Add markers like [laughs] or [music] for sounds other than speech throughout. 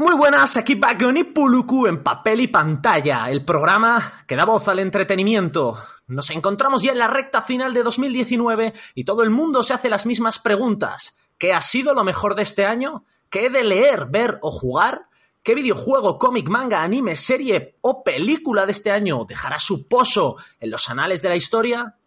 Muy buenas, aquí Bagon Puluku en papel y pantalla, el programa que da voz al entretenimiento. Nos encontramos ya en la recta final de 2019 y todo el mundo se hace las mismas preguntas. ¿Qué ha sido lo mejor de este año? ¿Qué he de leer, ver o jugar? ¿Qué videojuego, cómic, manga, anime, serie o película de este año dejará su pozo en los anales de la historia?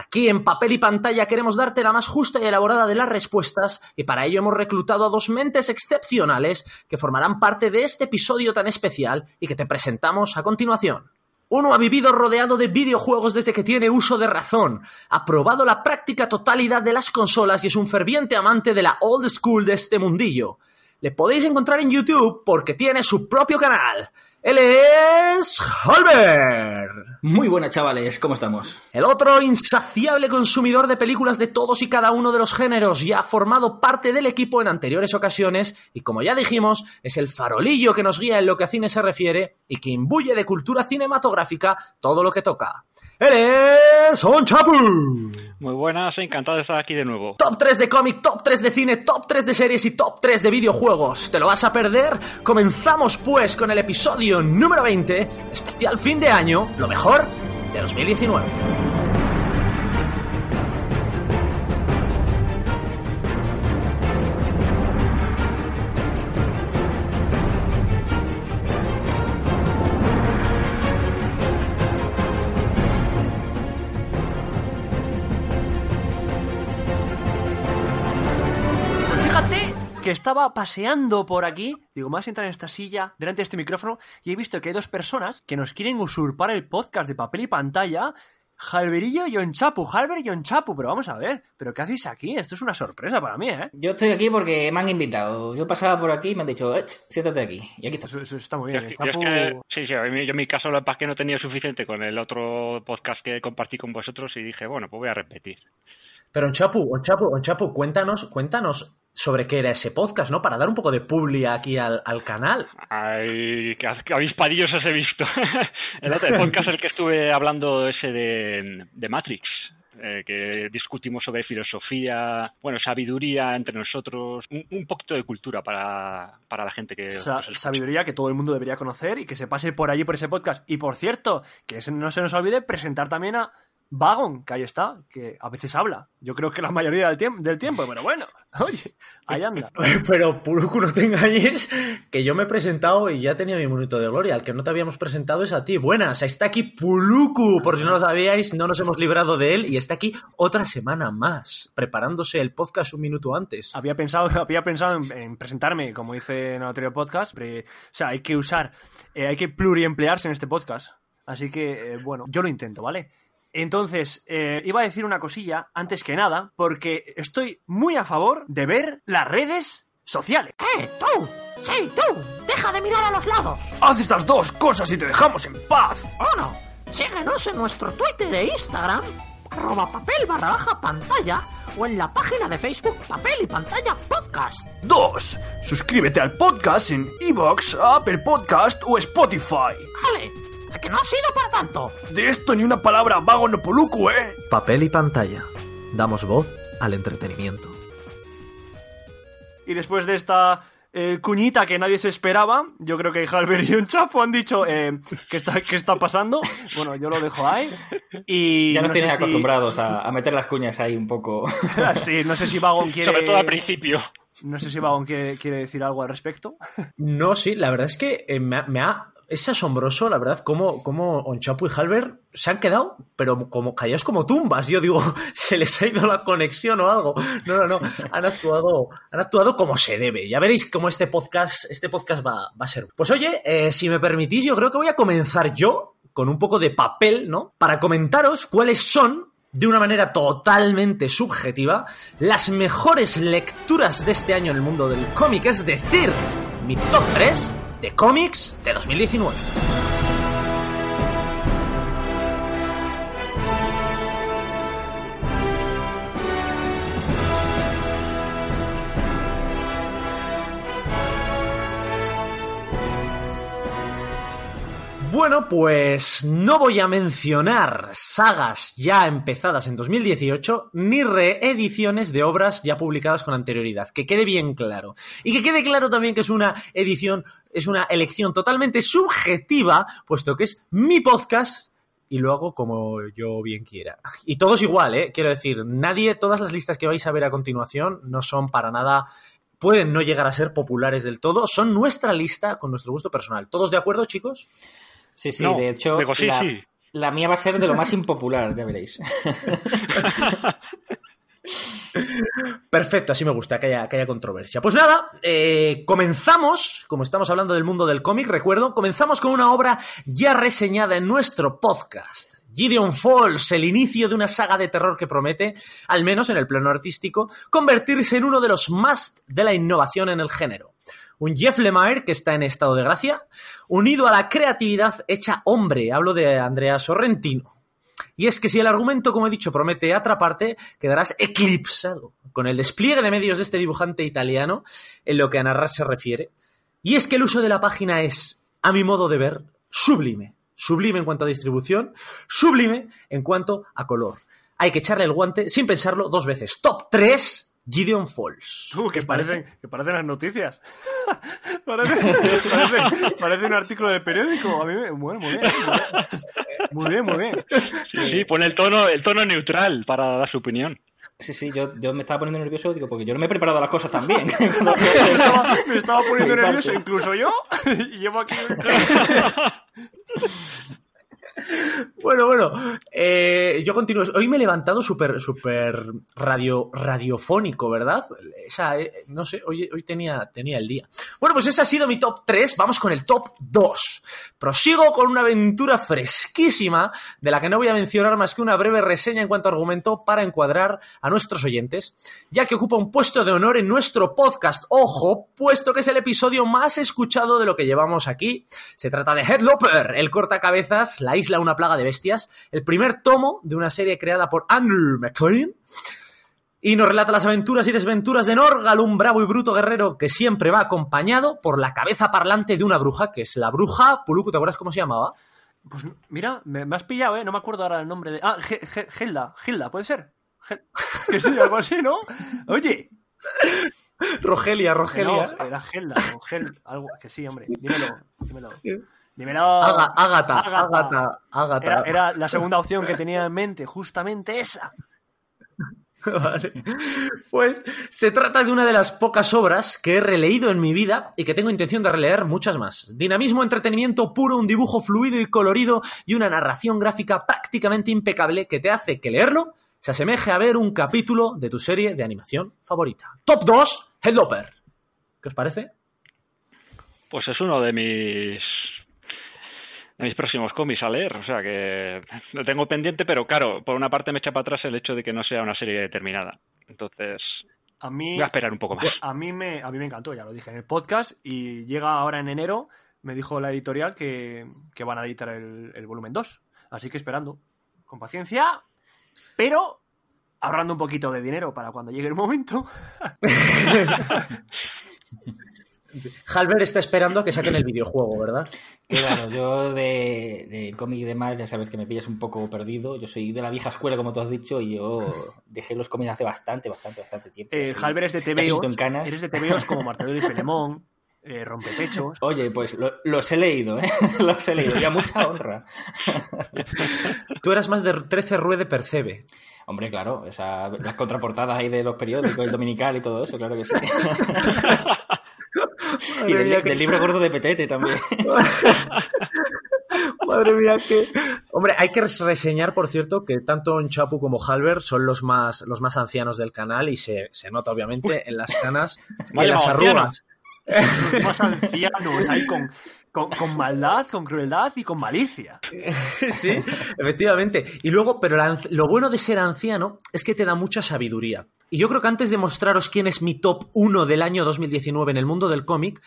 Aquí en papel y pantalla queremos darte la más justa y elaborada de las respuestas y para ello hemos reclutado a dos mentes excepcionales que formarán parte de este episodio tan especial y que te presentamos a continuación. Uno ha vivido rodeado de videojuegos desde que tiene uso de razón, ha probado la práctica totalidad de las consolas y es un ferviente amante de la old school de este mundillo. Le podéis encontrar en YouTube porque tiene su propio canal. Él es Holber. Muy buenas chavales, ¿cómo estamos? El otro insaciable consumidor de películas de todos y cada uno de los géneros ya ha formado parte del equipo en anteriores ocasiones y como ya dijimos, es el farolillo que nos guía en lo que a cine se refiere y que imbuye de cultura cinematográfica todo lo que toca. Él es On Chapu. Muy buenas, encantado de estar aquí de nuevo. Top 3 de cómic, top 3 de cine, top 3 de series y top 3 de videojuegos. ¿Te lo vas a perder? Comenzamos pues con el episodio número 20, especial fin de año, lo mejor de 2019. Fíjate que estaba paseando por aquí, digo, más entrar en esta silla, delante de este micrófono, y he visto que hay dos personas que nos quieren usurpar el podcast de papel y pantalla. Jalverillo y Onchapu, Halber y Onchapu, pero vamos a ver, ¿pero qué hacéis aquí? Esto es una sorpresa para mí, ¿eh? Yo estoy aquí porque me han invitado. Yo pasaba por aquí y me han dicho, "Eh, siéntate aquí. Y aquí está. Eso, eso está muy bien. yo es Chapu- que- sí, sí, a mí- yo en mi caso lo que pasa es que no tenía suficiente con el otro podcast que compartí con vosotros y dije, bueno, pues voy a repetir. Pero Onchapu, Onchapu, Onchapu, cuéntanos, cuéntanos sobre qué era ese podcast, ¿no? Para dar un poco de publi aquí al, al canal. Ay, que, avispadillos os he visto. [laughs] el otro el podcast el que estuve hablando ese de, de Matrix. eh, que discutimos sobre filosofía, bueno, sabiduría entre nosotros, un, un poquito de cultura para, para la gente que... Sa- sabiduría que todo el mundo debería conocer y que se pase por allí por ese podcast. Y por cierto, que no se nos olvide presentar también a Vagon, que ahí está, que a veces habla. Yo creo que la mayoría del, tiemp- del tiempo, pero bueno, [laughs] oye, ahí anda. [laughs] Pero Puluku, no te engañes, que yo me he presentado y ya tenía mi minuto de gloria. Al que no te habíamos presentado es a ti. Buenas, está aquí Puluku. Por si no lo sabíais, no nos hemos librado de él y está aquí otra semana más, preparándose el podcast un minuto antes. Había pensado, [laughs] había pensado en, en presentarme, como hice en el anterior podcast, pero, o sea, hay que usar, eh, hay que pluriemplearse en este podcast. Así que, eh, bueno, yo lo intento, ¿vale? Entonces, eh, iba a decir una cosilla, antes que nada, porque estoy muy a favor de ver las redes sociales. ¡Eh, tú! ¡Sí, tú! ¡Deja de mirar a los lados! Haz estas dos cosas y te dejamos en paz. Uno, síguenos en nuestro Twitter e Instagram, arroba papel barra baja pantalla, o en la página de Facebook Papel y Pantalla Podcast. Dos, suscríbete al podcast en Evox, Apple Podcast o Spotify. Vale, ¿a que no ha sido para tanto? De esto ni una palabra vago no poluco, ¿eh? Papel y pantalla. Damos voz al entretenimiento. Y después de esta eh, cuñita que nadie se esperaba, yo creo que Halber y un Chapo han dicho eh, ¿qué, está, ¿qué está pasando? Bueno, yo lo dejo ahí. Y Ya nos no sé tienen si- acostumbrados a, a meter las cuñas ahí un poco. [laughs] sí, no sé si Vagon quiere. Sobre todo al principio. No sé si Vagon quiere, quiere decir algo al respecto. No, sí, la verdad es que eh, me, ha, me ha- Es asombroso, la verdad, cómo, cómo Onchapu y Halber se han quedado, pero como callados como tumbas. Yo digo, [laughs] se les ha ido la conexión o algo. No, no, no. Han actuado, han actuado como se debe. Ya veréis cómo este podcast, este podcast va, va a ser. Pues oye, eh, si me permitís, yo creo que voy a comenzar yo con un poco de papel, ¿no? Para comentaros cuáles son de una manera totalmente subjetiva, las mejores lecturas de este año en el mundo del cómic, es decir, mi top 3 de cómics de 2019. Bueno, pues no voy a mencionar sagas ya empezadas en 2018 ni reediciones de obras ya publicadas con anterioridad. Que quede bien claro. Y que quede claro también que es una edición, es una elección totalmente subjetiva, puesto que es mi podcast y lo hago como yo bien quiera. Y todos igual, ¿eh? Quiero decir, nadie, todas las listas que vais a ver a continuación no son para nada pueden no llegar a ser populares del todo, son nuestra lista con nuestro gusto personal. ¿Todos de acuerdo, chicos? Sí, sí, No, de hecho, digo, sí, la, sí. la mía va a ser de lo más [laughs] impopular, ya veréis. [laughs] Perfecto, así me gusta que haya, que haya controversia. Pues nada, eh, comenzamos, como estamos hablando del mundo del cómic, recuerdo, comenzamos con una obra ya reseñada en nuestro podcast. Gideon Falls, el inicio de una saga de terror que promete, al menos en el plano artístico, convertirse en uno de los must de la innovación en el género. Un Jeff Lemire que está en estado de gracia, unido a la creatividad hecha hombre, hablo de Andrea Sorrentino. Y es que si el argumento, como he dicho, promete atraparte, quedarás eclipsado con el despliegue de medios de este dibujante italiano en lo que a narrar se refiere. Y es que el uso de la página es, a mi modo de ver, sublime. Sublime en cuanto a distribución, sublime en cuanto a color. Hay que echarle el guante sin pensarlo dos veces. Top 3, Gideon Falls. Tú, que parecen, que parecen las noticias. [laughs] parece, parece- parece un artículo de periódico. A mí me... Bueno, muy bien. Muy bien, muy bien. Sí, sí, pone el tono, el tono neutral para dar su opinión. Sí, sí, yo, yo me estaba poniendo nervioso, digo, porque yo no me he preparado las cosas también. [laughs] Me estaba, me estaba poniendo nervioso, incluso yo. [laughs] Y llevo aquí... [laughs] Bueno, bueno, eh, yo continúo. Hoy me he levantado súper, súper radio, radiofónico, ¿verdad? Esa, eh, no sé, hoy, hoy tenía, tenía el día. Bueno, pues ese ha sido mi top 3. Vamos con el top 2. Prosigo con una aventura fresquísima de la que no voy a mencionar más que una breve reseña en cuanto a argumento para encuadrar a nuestros oyentes, ya que ocupa un puesto de honor en nuestro podcast. Ojo, puesto que es el episodio más escuchado de lo que llevamos aquí. Se trata de Headloper, el cortacabezas, la isla una plaga de bestias, el primer tomo de una serie creada por Andrew McLean. Y nos relata las aventuras y desventuras de Norgal, un bravo y bruto guerrero que siempre va acompañado por la cabeza parlante de una bruja, que es la bruja Puluku, ¿te acuerdas cómo se llamaba? Pues mira, me, me has pillado, ¿eh? No me acuerdo ahora el nombre de... Ah, Ge- Ge- Gelda. Gelda, ¿puede ser? [laughs] Que sí, algo así, ¿no? Oye. Rogelia, Rogelia. No, era Gelda o Gel... Algo... Que sí, hombre. Dímelo. Dímelo. Dímelo. Ágata, Ágata. Ágata, era la segunda opción que tenía en mente, justamente esa. [laughs] Vale. Pues se trata de una de las pocas obras que he releído en mi vida y que tengo intención de releer muchas más. Dinamismo, entretenimiento puro, un dibujo fluido y colorido y una narración gráfica prácticamente impecable que te hace que leerlo se asemeje a ver un capítulo de tu serie de animación favorita. Top 2, Headloper. ¿Qué os parece? Pues es uno de mis de mis próximos cómics a leer, o sea que lo tengo pendiente, pero claro, por una parte me echa para atrás el hecho de que no sea una serie determinada. Entonces, A mí, voy a esperar un poco más. a mí, me, a mí me encantó, ya lo dije en el podcast, y llega ahora en enero, me dijo la editorial que, que van a editar el, el volumen 2. Así que esperando, con paciencia, pero ahorrando un poquito de dinero para cuando llegue el momento. [laughs] [laughs] Halber está esperando a que saquen el videojuego, ¿verdad? Claro, yo de, de cómic y demás, ya sabes que me pillas un poco perdido. Yo soy de la vieja escuela, como tú has dicho, y yo [laughs] dejé los cómics hace bastante, bastante, bastante tiempo. Eh, Así, Halber es de ya TVOs, eres de TVOs como [laughs] Martedor y Filemón, eh, Rompepechos. Oye, pues lo- los he leído, ¿eh? [laughs] los he leído, y a mucha honra. Tú eras más de 13 Rue de Percebe. Hombre, claro, o sea, las contraportadas ahí de los periódicos, el dominical y todo eso, claro que sí. [laughs] y del, mía, que- del libro gordo de Petete también. [laughs] Madre mía, que. Hombre, hay que reseñar, por cierto, que tanto Chapu como Halber son los más, los más ancianos del canal y se, se nota, obviamente, en las canas [laughs] y en las arrugas. Los más ancianos, ahí con, con, maldad, con crueldad y con malicia. [laughs] sí, efectivamente. Y luego, pero lo bueno de ser anciano es que te da mucha sabiduría. Y yo creo que antes de mostraros quién es mi top 1 del año 2019 en el mundo del cómic,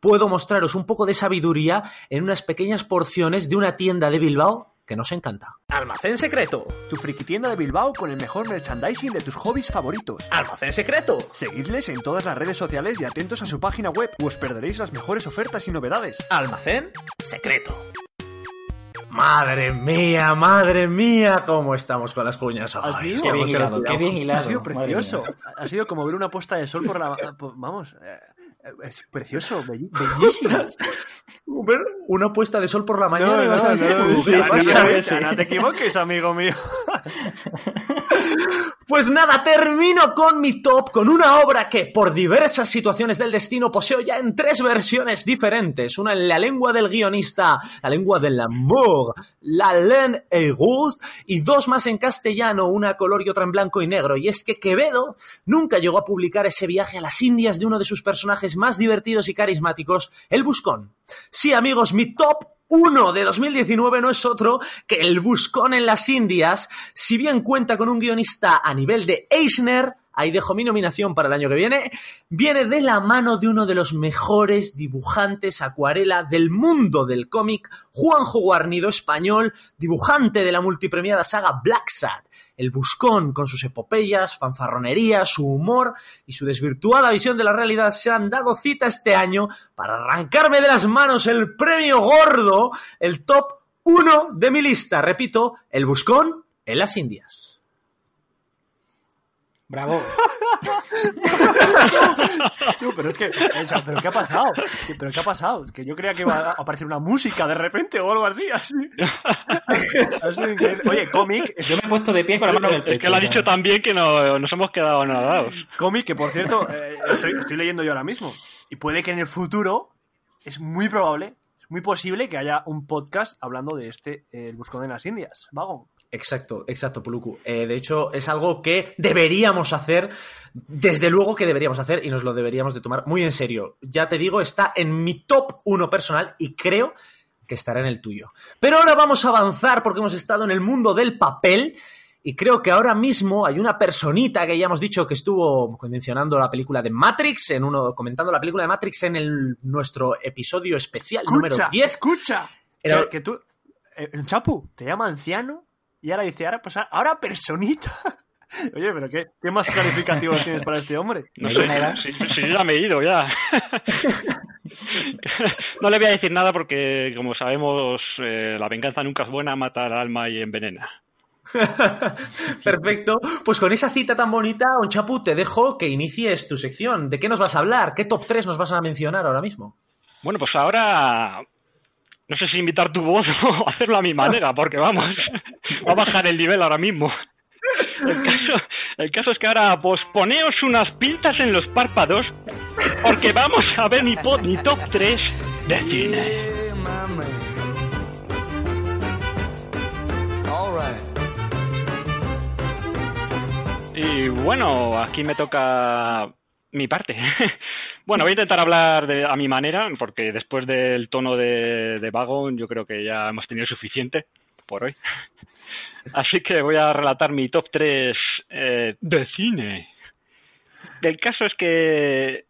puedo mostraros un poco de sabiduría en unas pequeñas porciones de una tienda de Bilbao que nos encanta. Almacén secreto. Tu friki tienda de Bilbao con el mejor merchandising de tus hobbies favoritos. Almacén secreto. Seguidles en todas las redes sociales y atentos a su página web, o os perderéis las mejores ofertas y novedades. Almacén secreto. Madre mía, madre mía, cómo estamos con las cuñas. Ha sido- Qué bien hilado, qué bien Ha hilado. sido madre precioso. Ha sido como ver una puesta de sol por la. [laughs] por- Vamos. Es precioso, [laughs] bellísimo. Ver Una puesta de sol por la mañana. No, y no, vas a no, decir, no, "Uh, sí, ¿qué sí, pasa?". sí, no te equivoques, amigo mío. [laughs] Pues nada, termino con mi top, con una obra que por diversas situaciones del destino poseo ya en tres versiones diferentes. Una en la lengua del guionista, la lengua del amor, la laine et rose, y dos más en castellano, una a color y otra en blanco y negro. Y es que Quevedo nunca llegó a publicar ese viaje a las Indias de uno de sus personajes más divertidos y carismáticos, el Buscón. Sí, amigos, mi top 1 de 2019 no es otro que El Buscón en las Indias, si bien cuenta con un guionista a nivel de Eisner, ahí dejo mi nominación para el año que viene, viene de la mano de uno de los mejores dibujantes acuarela del mundo del cómic, Juanjo Guarnido español, dibujante de la multipremiada saga Black Sad. El Buscón, con sus epopeyas, fanfarronería, su humor y su desvirtuada visión de la realidad, se han dado cita este año para arrancarme de las manos el premio gordo, el top 1 de mi lista. Repito, El Buscón en las Indias. Bravo. [laughs] Tío, pero es que, o sea, ¿pero qué ha pasado? ¿Qué- ¿Pero qué ha pasado? Que yo creía que iba a aparecer una música de repente o algo así. [laughs] Oye, cómic, Yo me he puesto de pie con la mano en el pecho. Es que lo ha o sea. dicho también que no- nos hemos quedado anonadados. cómic que, por cierto, eh, estoy, estoy leyendo yo ahora mismo. Y puede que en el futuro es muy probable, es muy posible que haya un podcast hablando de este, eh, El Buscón en las Indias. Vago. Exacto, exacto, Puluku. Eh, de hecho, es algo que deberíamos hacer, desde luego que deberíamos hacer y nos lo deberíamos de tomar muy en serio. Ya te digo, está en mi top 1 personal y creo que estará en el tuyo. Pero ahora vamos a avanzar porque hemos estado en el mundo del papel y creo que ahora mismo hay una personita que ya hemos dicho que estuvo mencionando la película de Matrix, en uno, comentando la película de Matrix en el, nuestro episodio especial número Escucha, 10. escucha. Era- Que, que tú, eh, el Chapu te llama anciano y ahora dice, ahora, pues, ahora personita. [laughs] Oye, pero ¿qué, qué más calificativos tienes para este hombre? No edad. Sí, sí, sí, ya me he ido, ya. [laughs] No le voy a decir nada porque, como sabemos, eh, la venganza nunca es buena, mata al alma y envenena. [laughs] Perfecto. Pues con esa cita tan bonita, Onchapu, te dejo que inicies tu sección. ¿De qué nos vas a hablar? ¿Qué top 3 nos vas a mencionar ahora mismo? Bueno, pues ahora no sé si invitar tu voz o hacerlo a mi manera, porque vamos, va a bajar el nivel ahora mismo. El caso, es que ahora pues poneos unas pintas en los párpados porque vamos a ver mi, po- mi top 3 de cine. Y bueno, aquí me toca mi parte. Bueno, voy a intentar hablar de, a mi manera, porque después del tono de, de vago, yo creo que ya hemos tenido suficiente por hoy. [laughs] Así que voy a relatar mi top 3 eh, de cine. El caso es que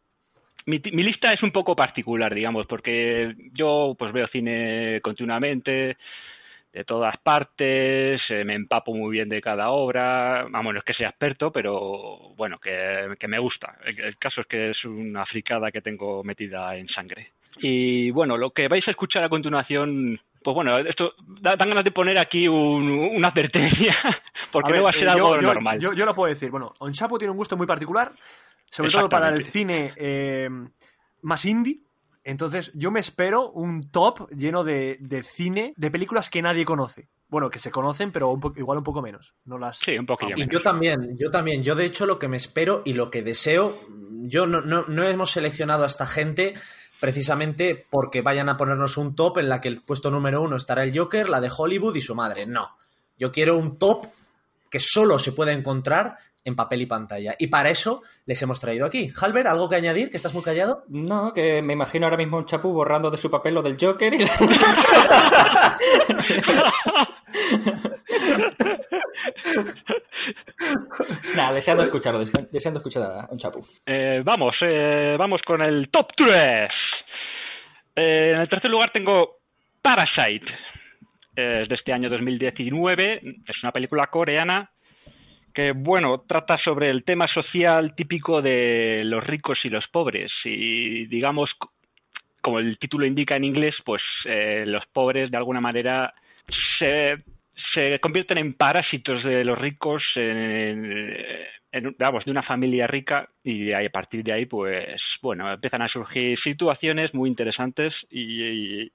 mi, lista es un poco particular, digamos, porque yo pues veo cine continuamente, de todas partes, eh, me empapo muy bien de cada obra, vamos, no es que sea experto, pero bueno, que, que me gusta. El, el caso es que es una fricada que tengo metida en sangre. Y bueno, lo que vais a escuchar a continuación, pues bueno, esto da- dan ganas de poner aquí un- una advertencia, [laughs] porque A no va a ver, ser eh, algo yo, normal. Yo, yo lo puedo decir. Bueno, Onchapo tiene un gusto muy particular, sobre todo para el cine eh, más indie. Entonces, yo me espero un top lleno de, de cine, de películas que nadie conoce. Bueno, que se conocen, pero un igual un poco menos. No las Sí, un poquillo Y menos. yo también, yo también. Yo de hecho lo que me espero y lo que deseo, yo no, no, no hemos seleccionado a esta gente precisamente porque vayan a ponernos un top en la que el puesto número uno estará el Joker, la de Hollywood y su madre. No. Yo quiero un top que solo se pueda encontrar en papel y pantalla. Y para eso les hemos traído aquí. Halber, ¿algo que añadir? ¿Que estás muy callado? No, que me imagino ahora mismo un chapu borrando de su papel lo del Joker y... [laughs] [laughs] [laughs] Nada, deseando escucharlo, dese- deseando escuchar a un chapu. Eh, vamos, eh, vamos con el top 3. en el tercer lugar tengo Parasite. Eh, Es de este año 2019. Es una película coreana que, bueno, trata sobre el tema social típico de los ricos y los pobres. Y, digamos, como el título indica en inglés, pues eh, los pobres de alguna manera se, se convierten en parásitos de los ricos, en, en, vamos, de una familia rica y a partir de ahí, pues, bueno, empiezan a surgir situaciones muy interesantes y, y,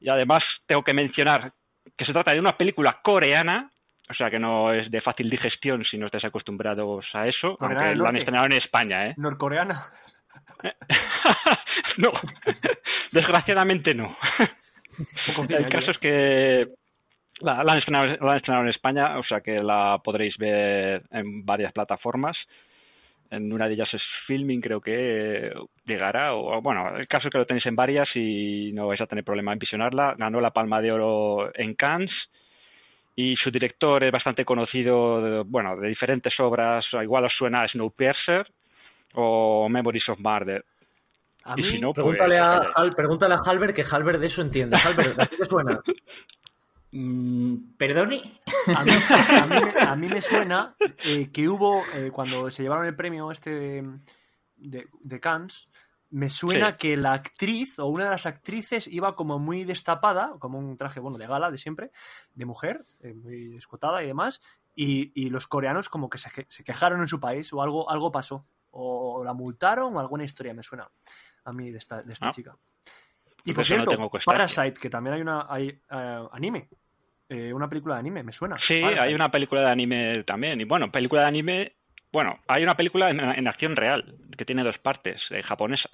y además tengo que mencionar que se trata de una película coreana o sea que no es de fácil digestión si no estáis acostumbrados a eso, Coreana aunque lo han estrenado en España, ¿eh? Norcoreana. [laughs] no, [laughs] desgraciadamente no. El caso ¿eh? es que la, la han estrenado, la han estrenado en España, o sea que la podréis ver en varias plataformas. En una de ellas es Filming, creo que llegará. O, bueno, el caso es que lo tenéis en varias y no vais a tener problema en visionarla. Ganó la Palma de Oro en Cannes y su director es bastante conocido, de- bueno, de diferentes obras. Igual os suena a Snowpiercer o Memories of Murder. A mí, si no, pues, Pregúntale a, oye. Hal- pregúntale a Halber que Halber de eso entiende. Halber, ¿a ti te suena? [laughs] Mm, ¿Perdone? a mí, a mí me, a mí me suena eh, que hubo, eh, cuando se llevaron el premio este de, de, de Cannes, me suena Sí. que la actriz o una de las actrices iba como muy destapada, como un traje, bueno, de gala de siempre, de mujer, eh, muy escotada y demás, y, y los coreanos como que se, que- se quejaron en su país o algo, algo pasó, o la multaron o alguna historia me suena a mí de esta, de esta Ah. chica. Y Pues por cierto. Parasite, que también hay una hay, anime, eh, una película de anime, me suena. Sí, hay una película de anime también. Y bueno, película de anime. Bueno, hay una película en, en acción real que tiene dos partes, eh, japonesa.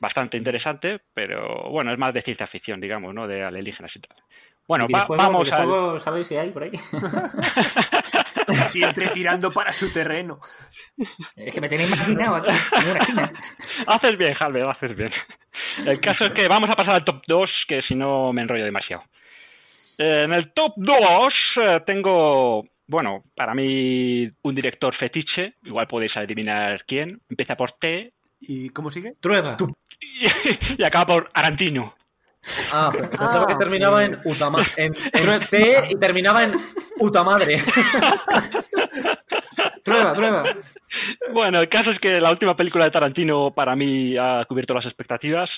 Bastante interesante, pero bueno, es más de ciencia ficción, digamos, ¿no? De alienígenas y tal. Bueno, va- ¿Videojuego- vamos al. videojuego ¿Sabéis si hay por ahí? [laughs] Siempre tirando para su terreno. es que me tenéis imaginado aquí, en una esquina. Haces bien, Halve, haces bien. El caso es que vamos a pasar al top 2, que si no me enrollo demasiado. Eh, En el top 2 eh, tengo, bueno, para mí un director fetiche, igual podéis adivinar quién. Empieza por T ¿Y cómo sigue? Trueba. [laughs] y acaba por Arantino. Ah, pero pensaba Ah, que terminaba en, Utama, en, en T y terminaba en Utamadre. [laughs] Prueba, [laughs] prueba. Bueno, el caso es que la última película de Tarantino para mí ha cubierto las expectativas.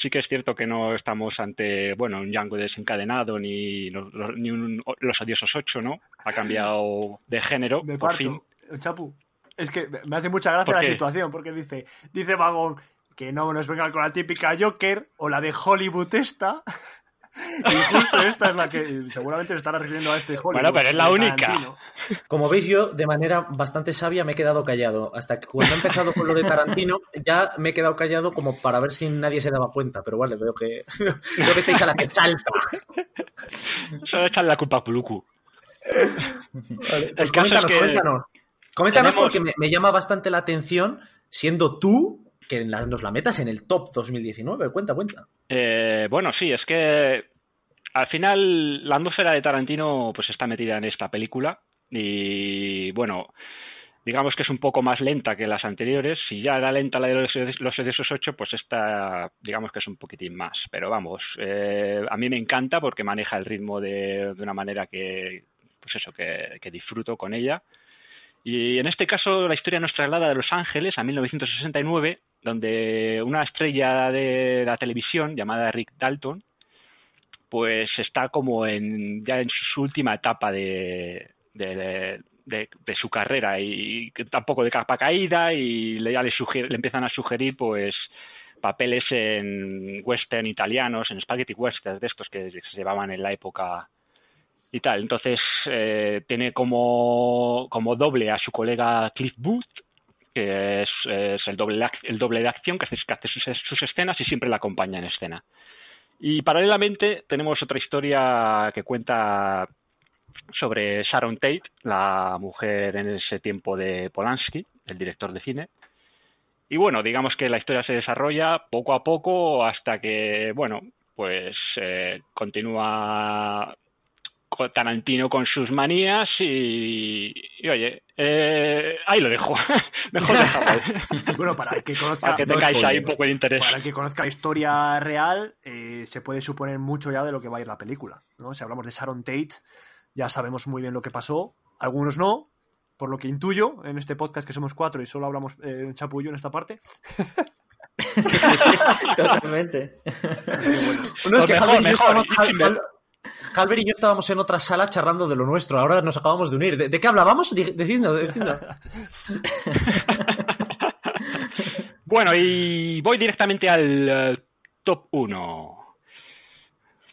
Sí que es cierto que no estamos ante, bueno, un Django desencadenado ni, los- ni un Los Odiosos 8, ¿no? Ha cambiado de género, Me por fin. Chapu. Es que me hace mucha gracia ¿Por la situación, porque dice, dice Vagón que no nos venga con la típica Joker o la de Hollywood esta. Y justo esta es la que seguramente se estará refiriendo a este Hollywood. Bueno, pero es la única. Tarantino. Como veis, yo de manera bastante sabia me he quedado callado. Hasta que cuando he empezado con lo de Tarantino, ya me he quedado callado como para ver si nadie se daba cuenta. Pero vale, veo que, [laughs] veo que estáis a la que salta. Solo echarle la culpa a Puluku. Vale, pues coméntanos, es que coméntanos. Coméntanos tenemos- porque me, me llama bastante la atención, siendo tú que nos la metas en el top 2019. Cuenta, cuenta. Eh, bueno, sí, es que al final la atmósfera de Tarantino pues está metida en esta película y bueno, digamos que es un poco más lenta que las anteriores. Si ya era lenta la de los, los Odiosos 8, pues esta digamos que es un poquitín más. Pero vamos, eh, a mí me encanta porque maneja el ritmo de, de una manera que, pues eso, que, que disfruto con ella. Y en este caso la historia nos traslada de Los Ángeles a 1969, donde una estrella de la televisión llamada Rick Dalton, pues está como en ya en su última etapa de, de, su carrera y tampoco de capa caída y le, ya le, le empiezan a sugerir pues papeles en western italianos, en spaghetti western de estos que se llevaban en la época y tal. Entonces eh, tiene como, como doble a su colega Cliff Booth, que es, el, doble, el doble de acción, que hace, que hace sus, escenas y siempre la acompaña en escena. Y paralelamente tenemos otra historia que cuenta sobre Sharon Tate, la mujer en ese tiempo de Polanski, el director de cine. Y bueno, digamos que la historia se desarrolla poco a poco hasta que, bueno, pues eh, continúa con Tarantino con sus manías y, y, oye, eh, ahí lo dejo. [laughs] Mejor dejarlo. [laughs] Bueno, para el que conozca, Para que no tengáis ahí un poco de interés. para el que conozca la historia real, eh, se puede suponer mucho ya de lo que va a ir la película. ¿no? Si hablamos de Sharon Tate, ya sabemos muy bien lo que pasó. Algunos no, por lo que intuyo en este podcast que somos cuatro y solo hablamos eh, en Chapullo en esta parte. [laughs] Sí, sí, totalmente. No, es Pues que mejor, yo mejor, Halber y yo estábamos en otra sala charlando de lo nuestro. Ahora nos acabamos de unir. ¿De, de qué hablábamos? Decidnos, decidnos. [laughs] Bueno, y voy directamente al top 1.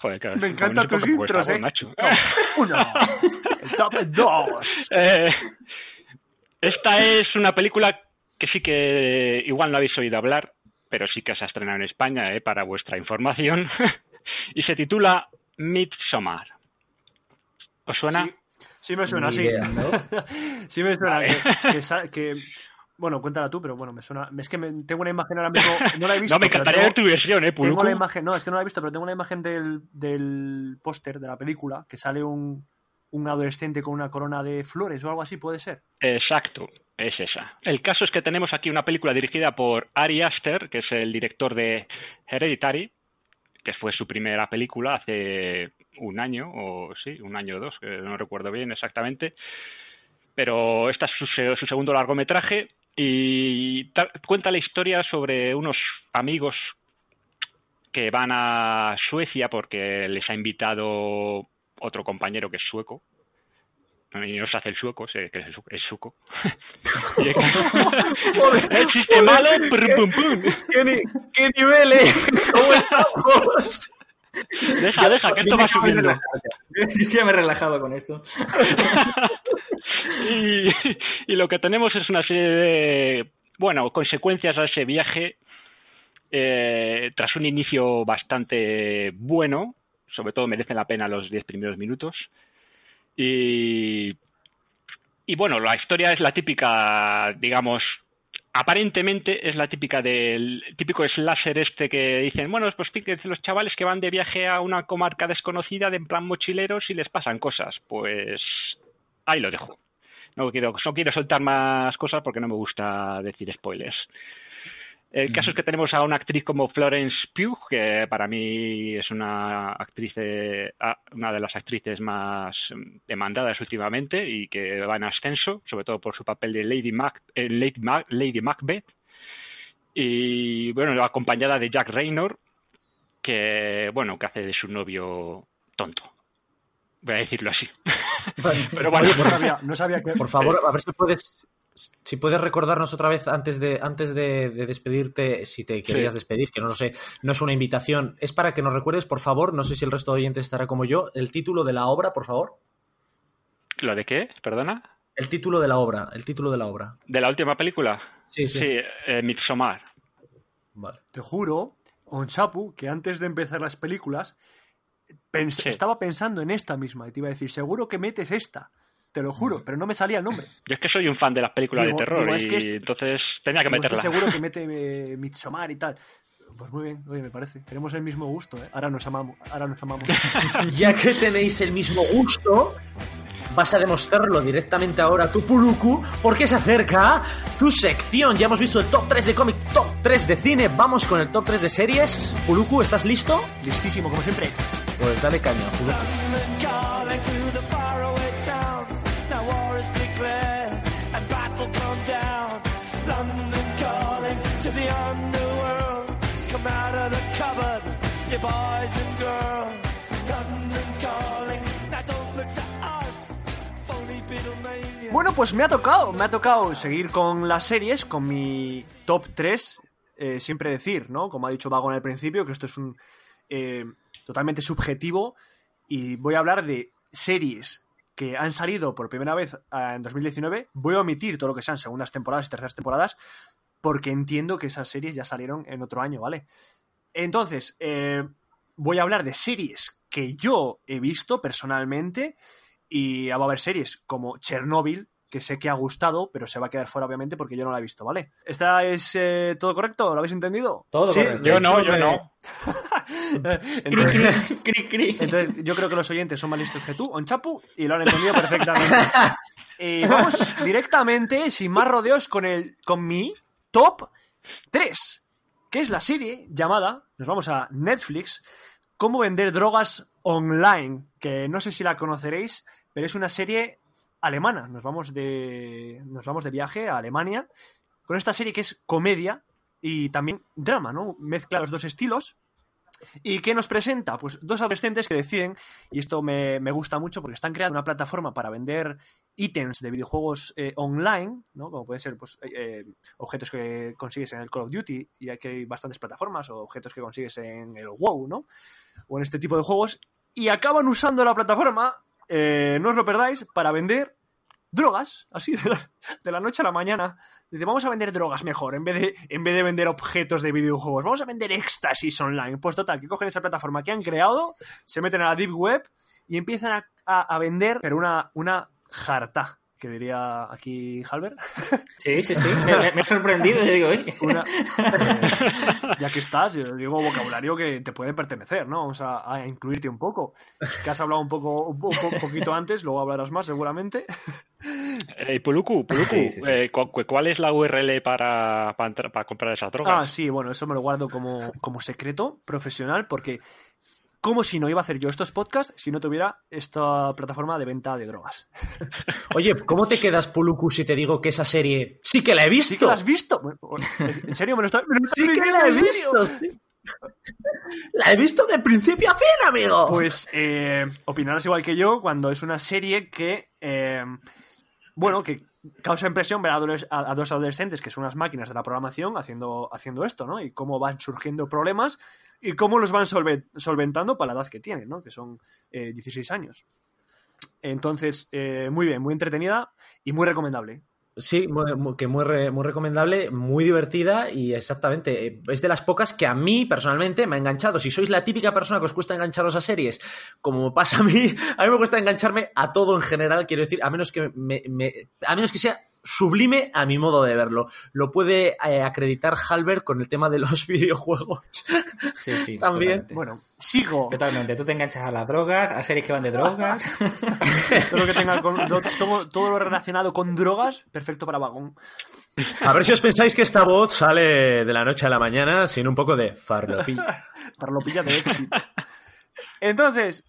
Joder, claro, Me encantan tus intros, ¿eh? Nacho. [laughs] Uno. El top 2. Eh, esta es una película que sí que igual no habéis oído hablar, pero sí que se ha estrenado en España, eh, para vuestra información, [laughs] y se titula Midsommar. ¿Os suena? Sí, sí me suena, Ni sí. idea, ¿no? [laughs] Sí me suena. Vale. Que, que sa- que- bueno, cuéntala tú, pero bueno, me suena. Es que me- tengo una imagen ahora mismo. No la he [laughs] visto. no, me encantaría ver tu versión, ¿eh, Tengo la imagen, no, es que no la he visto, pero tengo la imagen del, del póster de la película, que sale un, un adolescente con una corona de flores o algo así, puede ser. Exacto, es esa. El caso es que tenemos aquí una película dirigida por Ari Aster, que es el director de Hereditary, que fue su primera película hace un año, o sí, un año o dos, que no recuerdo bien exactamente. Pero esta es su, su segundo largometraje y ta- cuenta la historia sobre unos amigos que van a Suecia porque les ha invitado otro compañero que es sueco. Y no se hace el sueco, sé que es su- es suco. [laughs] [laughs] El chiste malo, pum, pum. ¿Qué, qué nivel, eh? [laughs] ¿Cómo estamos? Deja, deja, que esto va subiendo. ya me he relajado con esto. Y, y lo que tenemos es una serie de, bueno, consecuencias a ese viaje eh, tras un inicio bastante bueno, sobre todo merecen la pena los 10 primeros minutos. Y, bueno, la historia es la típica, digamos, aparentemente es la típica del típico slasher este que dicen, bueno, pues los chavales que van de viaje a una comarca desconocida de en plan mochileros y les pasan cosas. Pues ahí lo dejo. No quiero, no quiero soltar más cosas porque no me gusta decir spoilers. El caso es que tenemos a una actriz como Florence Pugh, que para mí es una actriz, de- una de las actrices más demandadas últimamente y que va en ascenso, sobre todo por su papel de Lady, Mac, eh, Lady, Mac- Lady Macbeth. Y bueno, acompañada de Jack Raynor, que bueno, que hace de su novio tonto. Voy a decirlo así. [laughs] Pero bueno, Oye, No sabía, no sabía que. por favor, a ver si puedes, si puedes recordarnos otra vez antes de, antes de, de despedirte, si te querías despedir, que no lo sé, no es una invitación, es para que nos recuerdes, por favor, no sé si el resto de oyentes estará como yo, el título de la obra, por favor. ¿lo de qué? ¿Perdona? El título de la obra, el título de la obra. ¿De la última película? Sí, sí. Sí, eh, Midsommar. Vale. Te juro, Onchapu, que antes de empezar las películas, pens- Sí. estaba pensando en esta misma y te iba a decir, seguro que metes esta. Te lo juro, pero no me salía el nombre. Yo es que soy un fan de las películas Digo- de terror digo, es y entonces tenía que meterla. Estoy seguro que [laughs] mete eh, Midsommar y tal. Pues muy bien, oye, me parece. Tenemos el mismo gusto, ¿eh? Ahora nos amamos. Ahora nos amamos. [laughs] Ya que tenéis el mismo gusto, vas a demostrarlo directamente ahora a tu Puluku, porque se acerca tu sección. Ya hemos visto el top 3 de cómic, top 3 de cine. Vamos con el top 3 de series. Puluku, ¿estás listo? Listísimo, como siempre. Pues dale caña, Puluku. Bueno, pues me ha tocado, me ha tocado seguir con las series, con mi top 3. eh, siempre decir, ¿no? Como ha dicho Vago en el principio, que esto es un eh, totalmente subjetivo. Y voy a hablar de series que han salido por primera vez ah, en 2019. Voy a omitir todo lo que sean segundas temporadas y terceras temporadas, porque entiendo que esas series ya salieron en otro año, ¿vale? Entonces, eh, voy a hablar de series que yo he visto personalmente y va a haber series como Chernobyl, que sé que ha gustado, pero se va a quedar fuera obviamente porque yo no la he visto, ¿vale? ¿Esta es eh, todo correcto? ¿Lo habéis entendido? Todo Sí, correcto. Yo no, yo me- [laughs] [laughs] no. entonces, Cri, cri. entonces, yo creo que los oyentes son más listos que tú, Onchapu, y lo han entendido perfectamente. Y [laughs] vamos directamente, sin más rodeos, con, el, con mi top 3, que es la serie llamada, nos vamos a Netflix, Cómo vender drogas online, que no sé si la conoceréis, pero es una serie alemana. Nos vamos de, nos vamos de viaje a Alemania con esta serie que es comedia y también drama, ¿no? Mezcla los dos estilos. ¿Y qué nos presenta? Pues dos adolescentes que deciden, y esto me, me gusta mucho porque están creando una plataforma para vender ítems de videojuegos eh, online, ¿no? Como pueden ser pues, eh, eh, objetos que consigues en el Call of Duty, y aquí hay bastantes plataformas, o objetos que consigues en el WoW, ¿no? O en este tipo de juegos, y acaban usando la plataforma, eh, no os lo perdáis, para vender drogas, así de la, noche a la mañana. Dice, vamos a vender drogas mejor, en vez, de, en vez de vender objetos de videojuegos. Vamos a vender éxtasis online. Pues total, que cogen esa plataforma que han creado, se meten a la Deep Web y empiezan a, a- a vender, pero una, una jarta, que diría aquí Halber. Sí, sí, sí. [laughs] Me, me- he sorprendido. Yo digo, oye. Una- [laughs] eh, ya que estás, yo digo vocabulario que te puede pertenecer, ¿no? Vamos a, a incluirte un poco. Que has hablado un poco, un, un poquito antes, luego hablarás más seguramente. [laughs] Eh, Puluku, Puluku, Sí, sí, sí. eh, cu- cu- ¿cuál es la URL para, para, entrar- para comprar esas Ah, drogas? sí, bueno, eso me lo guardo como, como secreto profesional porque como si no iba a hacer yo estos podcasts si no tuviera esta plataforma de venta de drogas. [laughs] Oye, ¿cómo te quedas, Puluku, si te digo que esa serie sí que la he visto? ¿Sí que la has visto? ¿En serio me lo estás Sí que la he visto, sí. La he visto de principio a fin, amigo. Pues eh, opinarás igual que yo cuando es una serie que, eh, bueno, que causa impresión ver a, dos adolescentes que son unas máquinas de la programación haciendo, haciendo esto, ¿no? Y cómo van surgiendo problemas y cómo los van solve- solventando para la edad que tienen, ¿no? Que son eh, 16 años. Entonces, eh, muy bien, muy entretenida y muy recomendable. Sí, muy- muy- que muy, re- muy recomendable, muy divertida y exactamente, eh, es de las pocas que a mí personalmente me ha enganchado. Si sois la típica persona que os cuesta engancharos a series, como pasa a mí, [laughs] a mí me cuesta engancharme a todo en general, quiero decir, a menos que, me- me- a menos que sea sublime a mi modo de verlo. Lo puede eh, acreditar Halbert con el tema de los [laughs] videojuegos. Sí, sí. [laughs] También, totalmente. Bueno, sigo. Totalmente. Tú te enganchas a las drogas, a series que van de drogas. [laughs] Todo lo que tenga con- to- todo, todo lo relacionado con drogas, perfecto para vagón. A ver si os pensáis que esta voz sale de la noche a la mañana sin un poco de farlopilla. [laughs] Parlopilla de éxito. Entonces,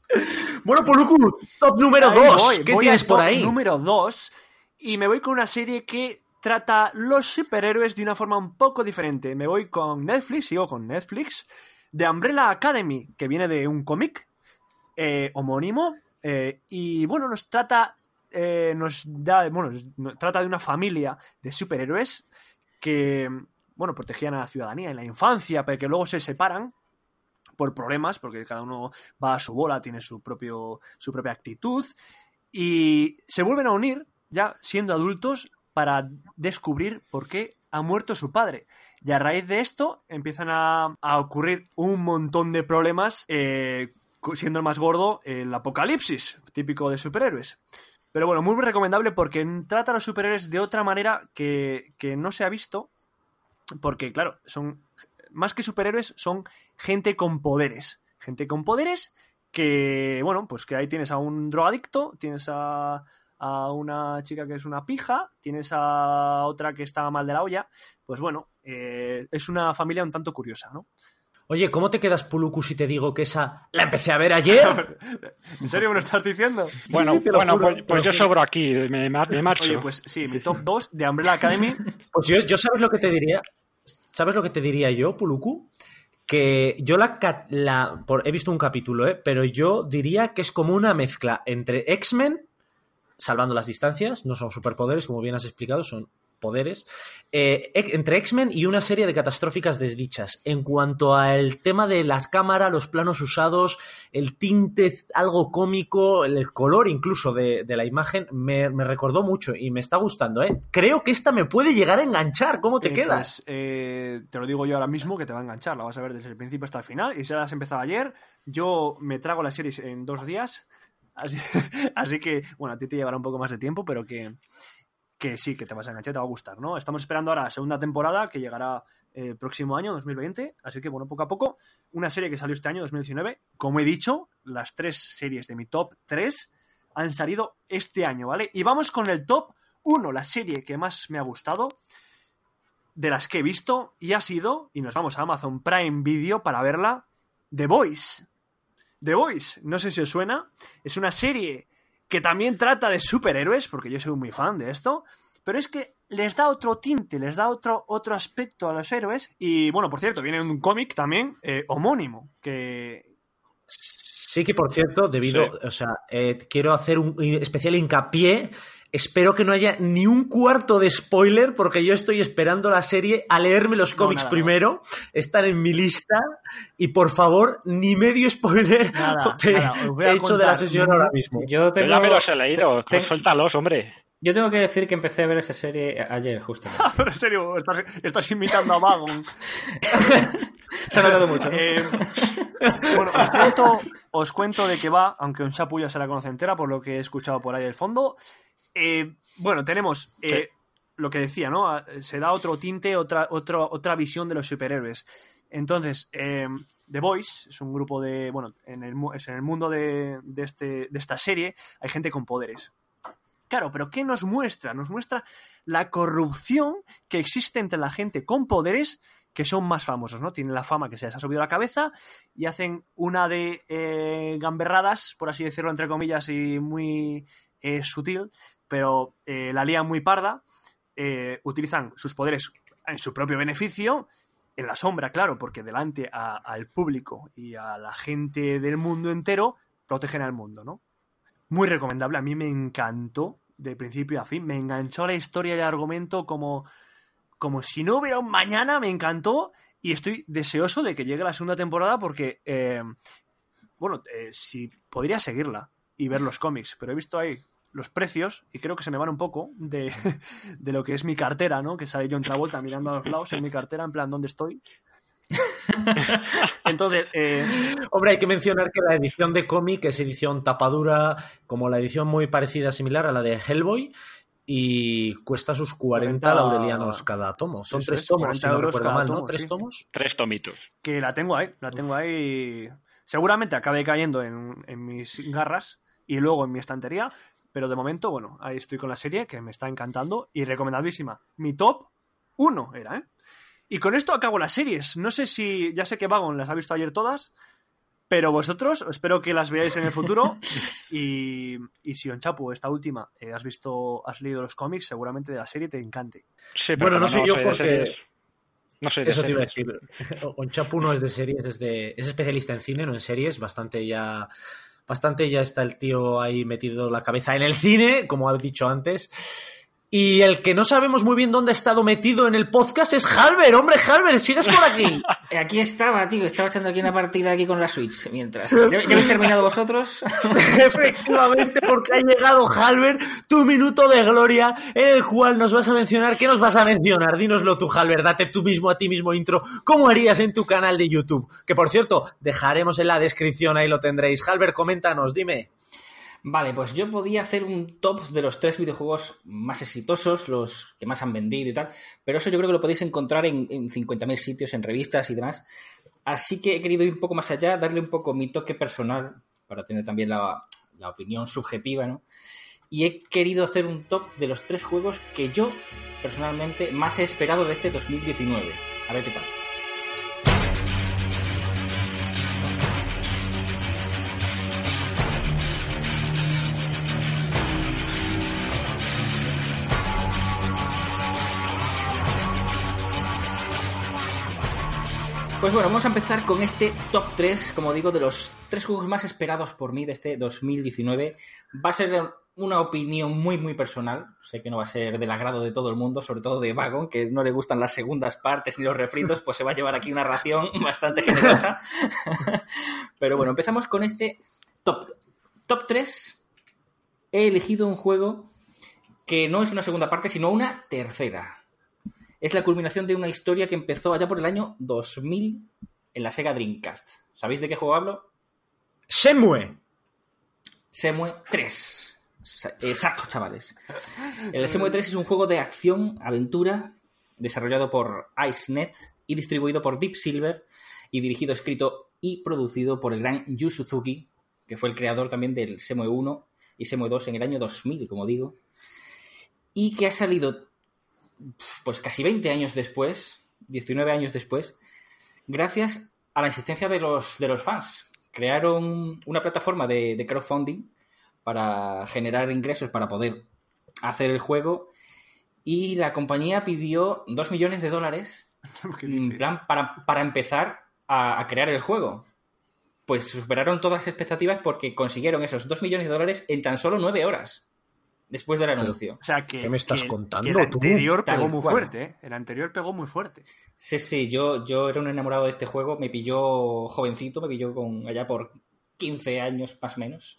Bueno, Poluku, top número Ahí 2. voy, ¿Qué voy tienes por top ahí? Número 2. Y me voy con una serie que trata los superhéroes de una forma un poco diferente. Me voy con Netflix, sigo con Netflix, de Umbrella Academy, que viene de un cómic eh, homónimo. eh, y bueno, nos trata. eh, nos da. Bueno, nos trata de una familia de superhéroes que. Bueno, protegían a la ciudadanía en la infancia, pero que luego se separan por problemas, porque cada uno va a su bola, tiene su, propio, su propia actitud, y se vuelven a unir, ya siendo adultos, para descubrir por qué ha muerto su padre. Y a raíz de esto empiezan a, a ocurrir un montón de problemas, eh, siendo el más gordo el apocalipsis, típico de superhéroes. Pero bueno, muy recomendable porque trata a los superhéroes de otra manera que, que no se ha visto, porque claro, son más que superhéroes, son gente con poderes. Gente con poderes que, bueno, pues que ahí tienes a un drogadicto, tienes a, a una chica que es una pija, tienes a otra que está mal de la olla. Pues bueno, eh, es una familia un tanto curiosa, ¿no? Oye, ¿cómo te quedas, Puluku, si te digo que esa la empecé a ver ayer? [laughs] ¿En serio me lo estás diciendo? Bueno, Sí, bueno juro, pues, pues yo sobro aquí, me, me marcho. Oye, pues sí, mi top 2 de Umbrella Academy. [laughs] Pues yo, yo sabes lo que te diría. ¿Sabes lo que te diría yo, Puluku? Que yo la, ca- la por- he visto un capítulo, ¿eh? pero yo diría que es como una mezcla entre X-Men, salvando las distancias, no son superpoderes, como bien has explicado, son poderes, eh, entre X-Men y una serie de catastróficas desdichas. En cuanto al tema de las cámaras, los planos usados, el tinte algo cómico, el color incluso de, de la imagen, me, me recordó mucho y me está gustando. ¿eh? Creo que esta me puede llegar a enganchar. ¿Cómo te Eh, quedas? pues, eh, te lo digo yo ahora mismo que te va a enganchar. La vas a ver desde el principio hasta el final. Y si la has empezado ayer, yo me trago la serie en dos días. [laughs] Así, que, bueno, a ti te llevará un poco más de tiempo, pero que, que sí, que te vas a enganchar, te va a gustar, ¿no? Estamos esperando ahora la segunda temporada que llegará eh, el próximo año, 2020. Así que, bueno, poco a poco, una serie que salió este año, 2019. Como he dicho, las tres series de mi top 3 han salido este año, ¿vale? Y vamos con el top 1, la serie que más me ha gustado de las que he visto y ha sido, y nos vamos a Amazon Prime Video para verla, The Voice. The Voice, no sé si os suena, es una serie que también trata de superhéroes, porque yo soy muy fan de esto, pero es que les da otro tinte, les da otro, otro aspecto a los héroes. Y bueno, por cierto, viene un cómic también eh, homónimo, que, Sí que, por cierto, debido, o sea, eh, quiero hacer un especial hincapié. Espero que no haya ni un cuarto de spoiler, porque yo estoy esperando la serie a leerme los No, cómics nada, primero, están en mi lista, y por favor, ni medio spoiler Nada, [laughs] te, nada, te he hecho de la sesión ahora mismo. Yo Yo tengo, ya me los he leído, Ten- suéltalos, hombre. yo tengo que decir que empecé a ver esa serie ayer, justo. [laughs] Pero en serio, estás, estás imitando a Vagon. [laughs] Se ha notado mucho, ¿no? Eh, bueno, os cuento, os cuento de qué va, aunque un chapu ya se la conoce entera, por lo que he escuchado por ahí del fondo. Eh, bueno, tenemos eh, lo que decía, ¿no? Ah, Se da otro tinte, otra, otro- otra visión de los superhéroes. Entonces, eh, The Boys es un grupo de. Bueno, en el, es en el mundo de, de este, de esta serie hay gente con poderes. Claro, pero ¿qué nos muestra? Nos muestra la corrupción que existe entre la gente con poderes que son más famosos, ¿no? Tienen la fama que se les ha subido a la cabeza y hacen una de eh, gamberradas, por así decirlo, entre comillas, y muy eh, sutil, pero eh, la lían muy parda, eh, utilizan sus poderes en su propio beneficio, en la sombra, claro, porque delante al público y a la gente del mundo entero protegen al mundo, ¿no? Muy recomendable, a mí me encantó de principio a fin, me enganchó la historia y el argumento como, como si no hubiera un mañana, me encantó y estoy deseoso de que llegue la segunda temporada porque, eh, bueno, si podría seguirla y ver los cómics, pero he visto ahí los precios y creo que se me van un poco de, [laughs] de lo que es mi cartera, ¿no? Que sale John Travolta mirando a los lados en mi cartera, en plan, ¿dónde estoy? [laughs] Entonces, eh, Hombre, hay que mencionar que la edición de cómic es edición tapadura, como la edición muy parecida, similar a la de Hellboy, y cuesta sus 40, 40 laurelianos cada tomo. Son Eso tres es, tomos, 40 si no euros recuerdo cada mal, ¿no? tomo, ¿Tres sí. tomos? Tres tomitos. que la tengo ahí, la tengo ahí. Seguramente acabe cayendo en, en mis garras y luego en mi estantería, pero de momento, bueno, ahí estoy con la serie que me está encantando y recomendadísima. Mi top 1 era, ¿eh? Y con esto acabo las series. No sé si, ya sé que Vagon las ha visto ayer todas, pero vosotros, espero que las veáis en el futuro. [laughs] Y, y si Onchapu, esta última, eh, has visto, has leído los cómics, seguramente de la serie te encante. Sí, pero Bueno, no como sé yo porque- No sé Eso te iba a decir. Onchapu no es de series, es, de, es especialista en cine, no en series. Bastante ya, bastante ya está el tío ahí metido la cabeza en el cine, como ha dicho antes. Y el que no sabemos muy bien dónde ha estado metido en el podcast es Halber. Hombre, Halber, sigues por aquí. [laughs] Aquí estaba, tío. Estaba echando aquí una partida aquí con la Switch mientras. [laughs] ¿Ya, ya habéis terminado vosotros? [laughs] Efectivamente, porque ha llegado Halber, tu minuto de gloria, en el cual nos vas a mencionar. ¿Qué nos vas a mencionar? Dínoslo tú, Halber. Date tú mismo a ti mismo intro. ¿Cómo harías en tu canal de YouTube? Que por cierto, dejaremos en la descripción, ahí lo tendréis. Halber, coméntanos, dime. Vale, pues yo podía hacer un top de los tres videojuegos más exitosos, los que más han vendido y tal, pero eso yo creo que lo podéis encontrar en, en 50.000 sitios, en revistas y demás. Así que he querido ir un poco más allá, darle un poco mi toque personal, para tener también la, la opinión subjetiva, ¿no? Y he querido hacer un top de los tres juegos que yo, personalmente, más he esperado de este 2019. A ver qué tal. Pues bueno, vamos a empezar con este top 3, como digo, de los tres juegos más esperados por mí de este 2019. Va a ser una opinión muy, muy personal. Sé que no va a ser del agrado de todo el mundo, sobre todo de Vagon, que no le gustan las segundas partes ni los refritos, pues se va a llevar aquí una ración [laughs] bastante generosa. [laughs] Pero bueno, empezamos con este top. Top 3. He elegido un juego que no es una segunda parte, sino una tercera es la culminación de una historia que empezó allá por el año 2000 en la Sega Dreamcast. ¿Sabéis de qué juego hablo? Shenmue. Semue 3. Exacto, chavales. El Semue 3 es un juego de acción, aventura, desarrollado por IceNet y distribuido por Deep Silver y dirigido, escrito y producido por el gran Yu Suzuki, que fue el creador también del Semue 1 y Semue 2 en el año 2000, como digo, y que ha salido pues casi 20 años después, 19 años después, gracias a la insistencia de los, de los fans. Crearon una plataforma de, de crowdfunding para generar ingresos para poder hacer el juego y la compañía pidió 2 millones de dólares [laughs] ¿Qué en plan para, para empezar a, a crear el juego. Pues superaron todas las expectativas porque consiguieron esos 2 millones de dólares en tan solo 9 horas después del anuncio. O sea que. ¿Qué me estás que- contando, que el tú? anterior Tal pegó muy cual. fuerte, ¿eh? El anterior pegó muy fuerte. Sí, sí, yo, yo era un enamorado de este juego, me pilló jovencito, me pilló con allá por 15 años más o menos.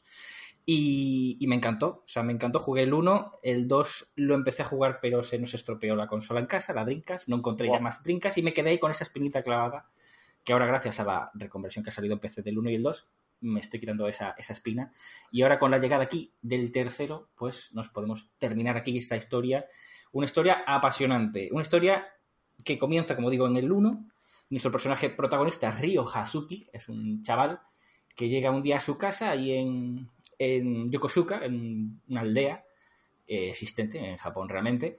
Y, y me encantó, o sea, me encantó. Jugué el 1, el 2 lo empecé a jugar, pero se nos estropeó la consola en casa, la Drinkas, no encontré ya más Drinkas y me quedé ahí con esa espinita clavada, que ahora gracias a la reconversión que ha salido en PC del 1 y el 2, me estoy quitando esa, esa espina. Y ahora con la llegada aquí del tercero, pues nos podemos terminar aquí esta historia. Una historia apasionante, una historia que comienza, como digo, en el 1. Nuestro personaje protagonista, Ryo Hazuki, es un chaval que llega un día a su casa ahí en, en Yokosuka, en una aldea eh, existente en Japón realmente.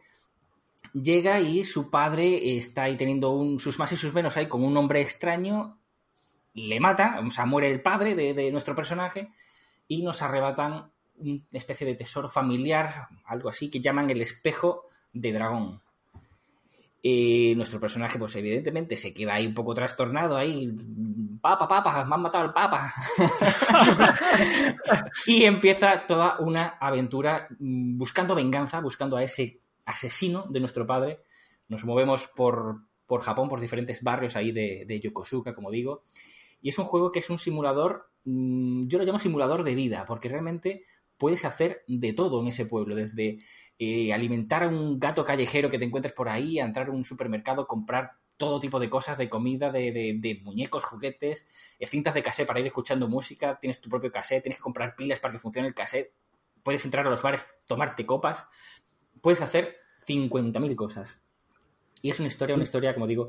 Llega y su padre está ahí teniendo un- sus más y sus menos ahí con un hombre extraño, le mata, o sea, muere el padre de, nuestro personaje y nos arrebatan una especie de tesoro familiar, algo así, que llaman el espejo de dragón. Eh, nuestro personaje, pues evidentemente se queda ahí un poco trastornado, ahí, papa, papa, me han matado al papa. [laughs] y empieza toda una aventura mm, buscando venganza, buscando a ese asesino de nuestro padre. Nos movemos por, por Japón, por diferentes barrios ahí de Yokosuka, como digo. Y es un juego que es un simulador, mm, yo lo llamo simulador de vida, porque realmente puedes hacer de todo en ese pueblo, desde eh, alimentar a un gato callejero que te encuentres por ahí, a entrar a un supermercado, comprar todo tipo de cosas, de comida, de, de- de muñecos, juguetes, eh, cintas de cassette para ir escuchando música, tienes tu propio cassette, tienes que comprar pilas para que funcione el cassette, puedes entrar a los bares, tomarte copas, puedes hacer 50.000 cosas. Y es una historia, una historia, como digo,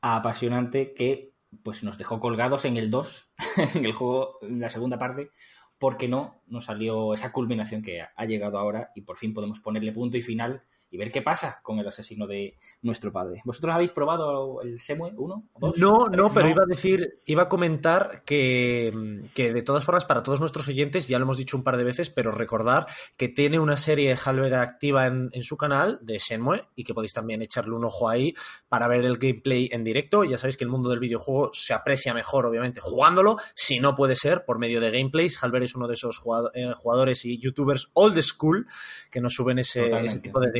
apasionante que pues nos dejó colgados en el 2, [laughs] en el juego, en la segunda parte, porque no nos salió esa culminación que ha llegado ahora y por fin podemos ponerle punto y final y ver qué pasa con el asesino de nuestro padre. ¿Vosotros habéis probado el Semue 1 o 2? No, no, pero No. iba a decir, iba a comentar que, que de todas formas, para todos nuestros oyentes, ya lo hemos dicho un par de veces, pero recordar que tiene una serie Halber activa en, en su canal de Shenmue y que podéis también echarle un ojo ahí para ver el gameplay en directo. Ya sabéis que el mundo del videojuego se aprecia mejor, obviamente, jugándolo, si no puede ser por medio de gameplays. Halber es uno de esos eh, jugadores y youtubers old school que nos suben ese, ese tipo de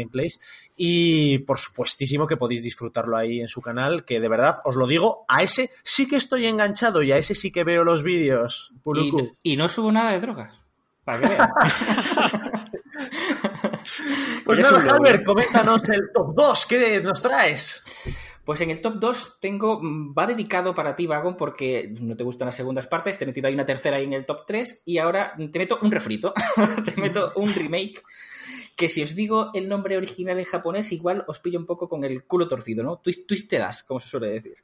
Y por supuestísimo que podéis disfrutarlo ahí en su canal, que de verdad os lo digo, a ese sí que estoy enganchado y a ese sí que veo los vídeos. Y, no subo nada de drogas. Para. [laughs] Pues nada. Halber, coméntanos el top 2, ¿qué nos traes? Pues en el top 2 tengo, mm, va dedicado para ti, Vagon, porque no te gustan las segundas partes, te he metido ahí una tercera ahí en el top 3 y ahora te meto un refrito, [laughs] te meto un remake que si os digo el nombre original en japonés igual os pillo un poco con el culo torcido, ¿no? Twist, twistedas, como se suele decir.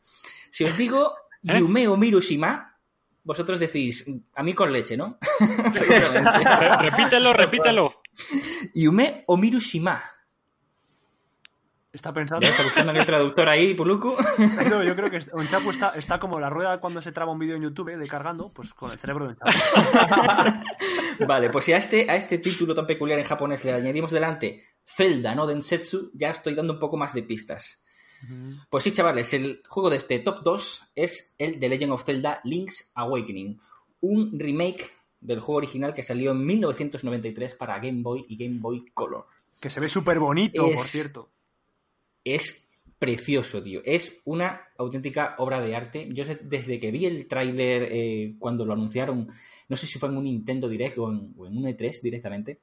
Si os digo [laughs] ¿Eh? Yume o Mirushima, vosotros decís, a mí con leche, ¿no? [laughs] [laughs] Repítelo, repítelo. Yume o Mirushima. Está pensando. Ya está buscando el traductor ahí, Puluku. [laughs] No, yo creo que el Chapu está, está como la rueda cuando se traba un vídeo en YouTube eh, de cargando, pues con el cerebro del. [laughs] Vale, pues si a este, a este título tan peculiar en japonés le añadimos delante Zelda, no Densetsu, ya estoy dando un poco más de pistas. Pues sí, chavales, el juego de este top 2 es el The Legend of Zelda Link's Awakening, un remake del juego original que salió en 1993 para Game Boy y Game Boy Color. Que se ve súper bonito, Es- por cierto. Es precioso, tío. Es una auténtica obra de arte. Yo desde que vi el tráiler eh, cuando lo anunciaron, no sé si fue en un Nintendo Direct o en, un E3 directamente,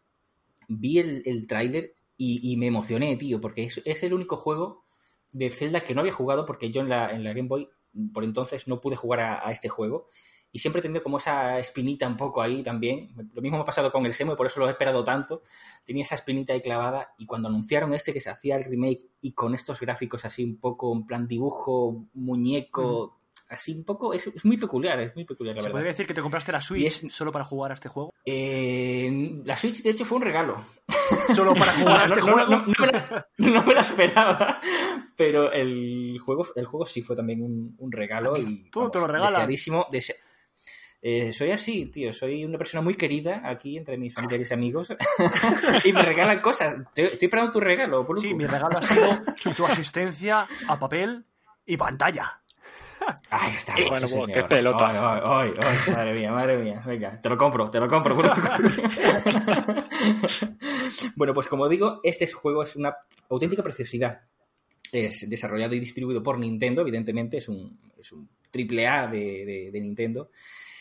vi el, el tráiler y, me emocioné, tío, porque es, es el único juego de Zelda que no había jugado porque yo en la, Game Boy por entonces no pude jugar a este juego. Y siempre he tenido como esa espinita un poco ahí también. Lo mismo me ha pasado con el Semo y por eso lo he esperado tanto. Tenía esa espinita ahí clavada y cuando anunciaron este que se hacía el remake y con estos gráficos así un poco en plan dibujo, muñeco, así un poco, es, es muy peculiar, es muy peculiar la ¿Se verdad. podría decir que te compraste la Switch es- solo para jugar a este juego? Eh, la Switch de hecho fue un regalo. [laughs] Solo para jugar a este no, juego. no, no me la, no me la esperaba, pero el juego, el juego sí fue también un, un regalo y Todo te lo regalan. deseadísimo, dese- Eh, soy así, tío. Soy una persona muy querida aquí entre mis familiares y amigos. [laughs] y me regalan cosas. Estoy, estoy esperando tu regalo. Puluku. Sí, mi regalo ha sido tu asistencia a papel y pantalla. Ahí está. Bueno, sí, bueno, señor. qué pelota. Ay, ay, ay, ay, madre mía, madre mía. Venga, te lo compro, te lo compro. [laughs] bueno, pues como digo, este juego es una auténtica preciosidad. Es desarrollado y distribuido por Nintendo, evidentemente, es un, es un triple A de, de- de Nintendo.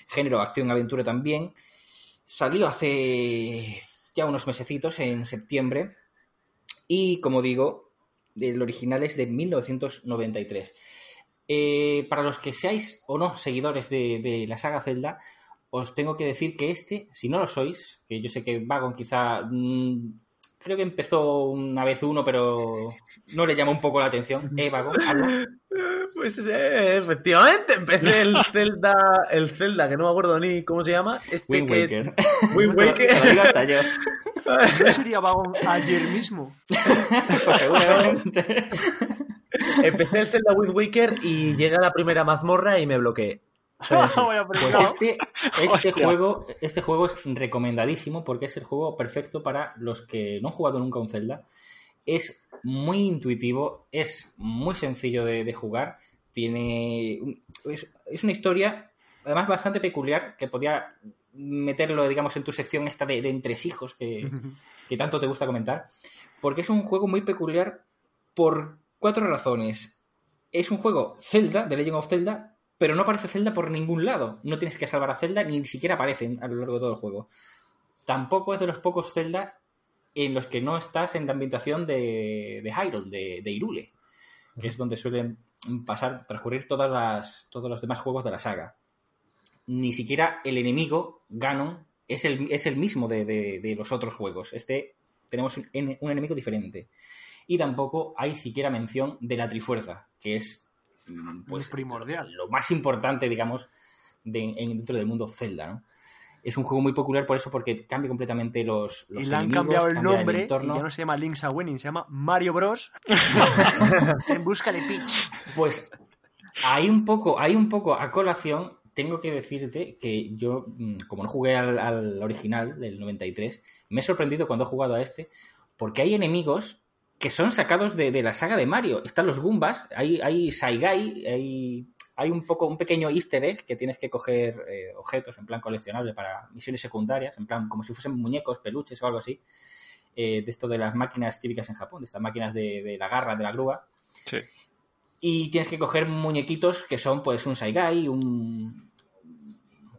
Género acción-aventura también. Salió hace ya unos mesecitos, en septiembre. Y como digo, el original es de 1993. Eh, para los que seáis o no seguidores de, de la saga Zelda, os tengo que decir que este, si no lo sois, que yo sé que Vagon quizá mm, creo que empezó una vez uno, pero no le llama un poco la atención. Eh, Vagon, habla. [laughs] Pues eh, efectivamente, empecé el [laughs] Zelda, el Zelda, que no me acuerdo ni cómo se llama. Este Wind que... Waker. Wind [laughs] Waker. Te lo digo hasta yo. [laughs] ¿No sería vagón ayer mismo? Pues seguramente. Empecé el Zelda Wind Waker y llegué a la primera mazmorra y me bloqueé. Pues este, este juego, este juego es recomendadísimo porque es el juego perfecto para los que no han jugado nunca un Zelda. Es muy intuitivo, es muy sencillo de, de jugar. Tiene. Es, es una historia, además, bastante peculiar, que podía meterlo, digamos, en tu sección esta de, de entresijos que, [laughs] que tanto te gusta comentar. Porque es un juego muy peculiar por cuatro razones. Es un juego Zelda, de Legend of Zelda, pero no aparece Zelda por ningún lado. No tienes que salvar a Zelda, ni siquiera aparecen a lo largo de todo el juego. Tampoco es de los pocos Zelda en los que no estás en la ambientación de, de Hyrule, de, de Hyrule, que es donde suelen pasar, transcurrir todas las, todos los demás juegos de la saga. Ni siquiera el enemigo, Ganon, es el, es el mismo de, de- de los otros juegos. Este tenemos un, un enemigo diferente. Y tampoco hay siquiera mención de la Trifuerza, que es mm, Pues primordial. lo más importante, digamos, de- en- dentro del mundo Zelda, ¿no? Es un juego muy popular por eso, porque cambia completamente los, los Y le han enemigos, cambiado el cambia nombre entorno. ya no se llama Link's Awakening, se llama Mario Bros. [laughs] en busca de Peach. Pues hay un poco, hay un poco a colación, tengo que decirte que yo, mm, como no jugué al, al original del 93, me he sorprendido cuando he jugado a este, porque hay enemigos que son sacados de, de la saga de Mario. Están los Goombas, hay, hay Saigai, hay, hay un poco un pequeño easter egg que tienes que coger eh, objetos en plan coleccionable para misiones secundarias, en plan como si fuesen muñecos, peluches o algo así. eh, de esto de las máquinas típicas en Japón, de estas máquinas de, de la garra, de la grúa. Sí. Y tienes que coger muñequitos que son pues un Saigai, un,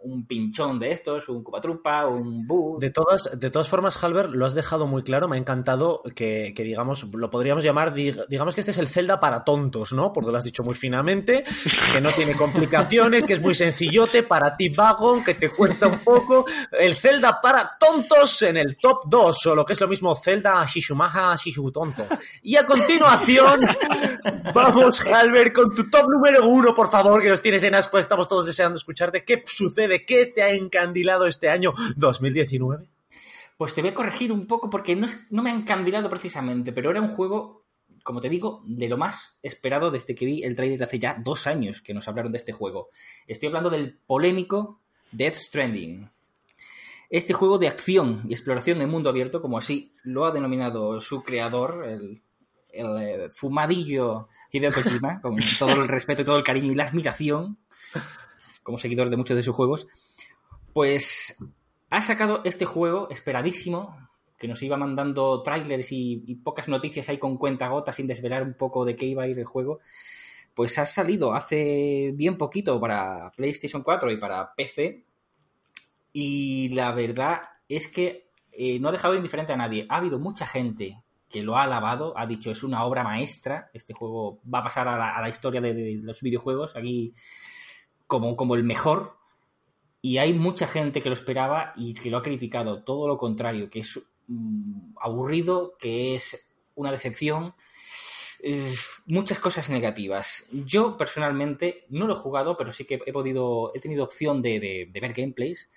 un pinchón de estos, un Cupatrupa, un Bu. De todas, de todas formas, Halber, lo has dejado muy claro. Me ha encantado que, digamos, lo podríamos llamar, dig- digamos que este es el Zelda para tontos, ¿no? Porque lo has dicho muy finamente, que no tiene complicaciones, que es muy sencillote para ti, Vagon, que te cuenta un poco. El Zelda para tontos en el top 2, o lo que es lo mismo, Zelda Shishumaha Shishu Tonto. Y a continuación, vamos, Halber, con tu top número uno, por favor, que nos tienes en asco. Estamos todos deseando escucharte. ¿Qué sucede? ¿Qué te ha encandilado este año 2019? Pues te voy a corregir un poco porque no, me han encandilado precisamente, pero era un juego, como te digo, de lo más esperado desde que vi el trailer de hace ya dos años que nos hablaron de este juego. Estoy hablando del polémico Death Stranding. Este juego de acción y exploración en mundo abierto, como así lo ha denominado su creador, el, el, eh, fumadillo Hideo Kojima, con todo el respeto y todo el cariño y la admiración, como seguidor de muchos de sus juegos, pues ha sacado este juego esperadísimo, que nos iba mandando trailers y, y pocas noticias ahí con cuentagotas sin desvelar un poco de qué iba a ir el juego. Pues ha salido hace bien poquito para PlayStation 4 y para PC. Y la verdad es que eh, no ha dejado indiferente a nadie. Ha habido mucha gente que lo ha alabado, ha dicho es una obra maestra. Este juego va a pasar a la, a la historia de, de los videojuegos aquí como, como el mejor. Y hay mucha gente que lo esperaba y que lo ha criticado. Todo lo contrario, que es mm, aburrido, que es una decepción. muchas cosas negativas. Yo personalmente no lo he jugado, pero sí que he podido, he tenido opción de, ver gameplays.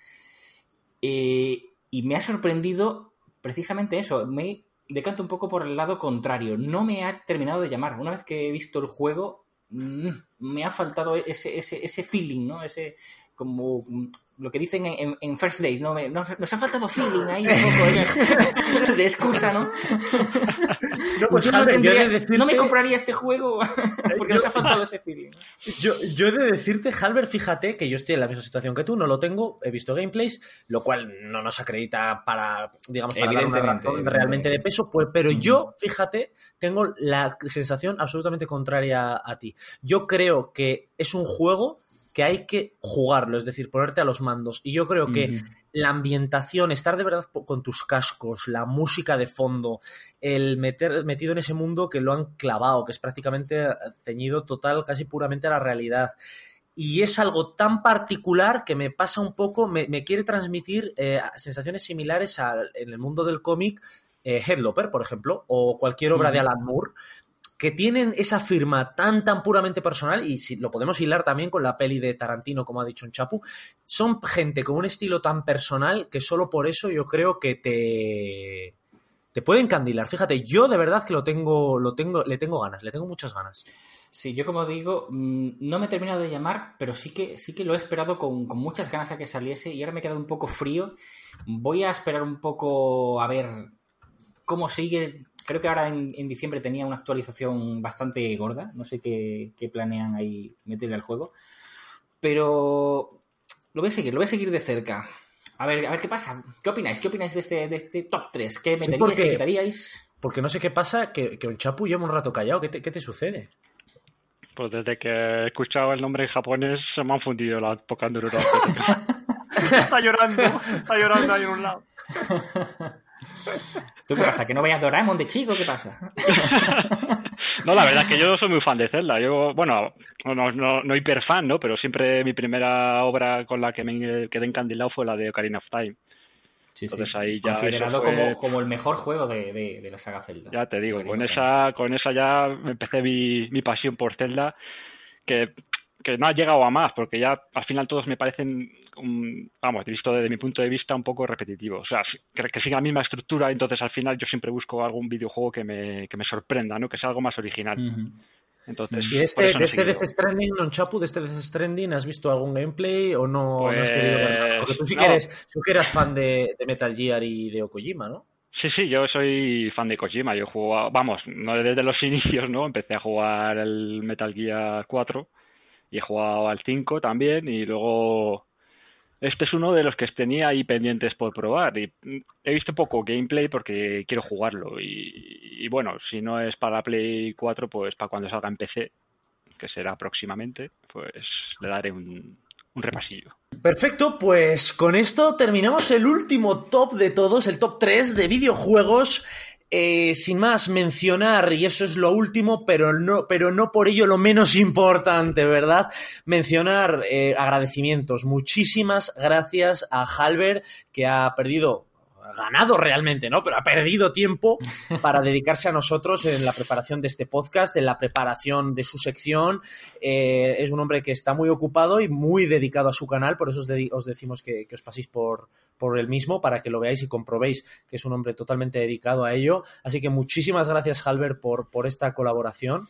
Eh, y me ha sorprendido precisamente eso. Me decanto un poco por el lado contrario. No me ha terminado de llamar. Una vez que he visto el juego, me ha faltado ese, ese, ese feeling, ¿no? Ese como mm, lo que dicen en, en- en First Date, ¿no? Me- nos, nos ha faltado feeling ahí un poco de, [laughs] de excusa, ¿no? No, pues, yo, no, yo de decirte- no me compraría este juego [laughs] porque yo- nos ha faltado ese feeling. Yo, yo he de decirte, Halber, fíjate que yo estoy en la misma situación que tú, no lo tengo, he visto gameplays, lo cual no nos acredita para, digamos, para dar una Evidentemente, realmente de peso, pues, pero Ujú. yo, fíjate, tengo la sensación absolutamente contraria a ti. Yo creo que es un juego que hay que jugarlo, es decir, ponerte a los mandos. Y yo creo que la ambientación, estar de verdad con tus cascos, la música de fondo, el meter metido en ese mundo que lo han clavado, que es prácticamente ceñido total, casi puramente a la realidad. Y es algo tan particular que me pasa un poco, me, me quiere transmitir eh, sensaciones similares al, en el mundo del cómic, eh, Headloper, por ejemplo, o cualquier obra de. Alan Moore, que tienen esa firma tan, tan puramente personal, y si lo podemos hilar también con la peli de Tarantino, como ha dicho un Chapu, son gente con un estilo tan personal que solo por eso yo creo que te, te puede encandilar. Fíjate, yo de verdad que lo tengo, lo tengo, le tengo ganas, le tengo muchas ganas. Sí, yo como digo, mm, no me he terminado de llamar, pero sí que, sí que lo he esperado con, con muchas ganas a que saliese y ahora me he quedado un poco frío. Voy a esperar un poco a ver cómo sigue. Creo que ahora en, en diciembre tenía una actualización bastante gorda. No sé qué, qué planean ahí meterle al juego. Pero lo voy a seguir, lo voy a seguir de cerca. A ver, a ver qué pasa. ¿Qué opináis? ¿Qué opináis de este, de este top 3? ¿Qué meteríais? porque- ¿Qué quitaríais? Porque no sé qué pasa, que, que un Chapu lleva un rato callado. ¿Qué te, qué te sucede? Pues desde que he escuchado el nombre en japonés se me han fundido las pocas neuronas. [laughs] está llorando, está llorando ahí en un lado. [laughs] ¿Tú qué pasa? ¿Que no veas Doraemon de chico? ¿Qué pasa? [laughs] No, la verdad es que yo soy muy fan de Zelda. Yo, bueno, no, no, no hiper fan, ¿no? Pero siempre mi primera obra con la que me quedé encandilado fue la de Ocarina of Time. Sí, Entonces ahí ya Considerado fue- como, como el mejor juego de, de- de la saga Zelda. Ya te digo, Ocarina con esa, con esa ya empecé mi, mi pasión por Zelda, que, que no ha llegado a más, porque ya al final todos me parecen, un- vamos, visto desde mi punto de vista, un poco repetitivos. O sea, que, que siga la misma estructura, entonces al final yo siempre busco algún videojuego que me, que me sorprenda, ¿no? Que sea algo más original. Entonces, ¿Y este, no de este. Death Stranding, non Chapu, de este Death Stranding, has visto algún gameplay o no, no has Pues, querido ver nada? Porque tú sí que no. eres, tú que eras fan de, de Metal Gear y de Okojima, ¿no? Sí, sí, yo soy fan de Kojima. Yo he jugado, vamos, no desde los [laughs] inicios, ¿no? Empecé a jugar el Metal Gear 4 y he jugado al 5 también y luego este es uno de los que tenía ahí pendientes por probar y he visto poco gameplay porque quiero jugarlo y, y bueno, si no es para Play 4, pues para cuando salga en PC, que será próximamente, pues le daré un, un repasillo. Perfecto, pues con esto terminamos el último top de todos, el top 3 de videojuegos. Eh, sin más, mencionar, y eso es lo último, pero no, pero no por ello lo menos importante, ¿verdad? Mencionar eh, agradecimientos. Muchísimas gracias a Halber, que ha perdido, ganado realmente, ¿no? Pero ha perdido tiempo para dedicarse a nosotros en la preparación de este podcast, en la preparación de su sección. Eh, es un hombre que está muy ocupado y muy dedicado a su canal, por eso os, os decimos que, que os paséis por, por el mismo para que lo veáis y comprobéis que es un hombre totalmente dedicado a ello. Así que muchísimas gracias, Halber, por, por esta colaboración.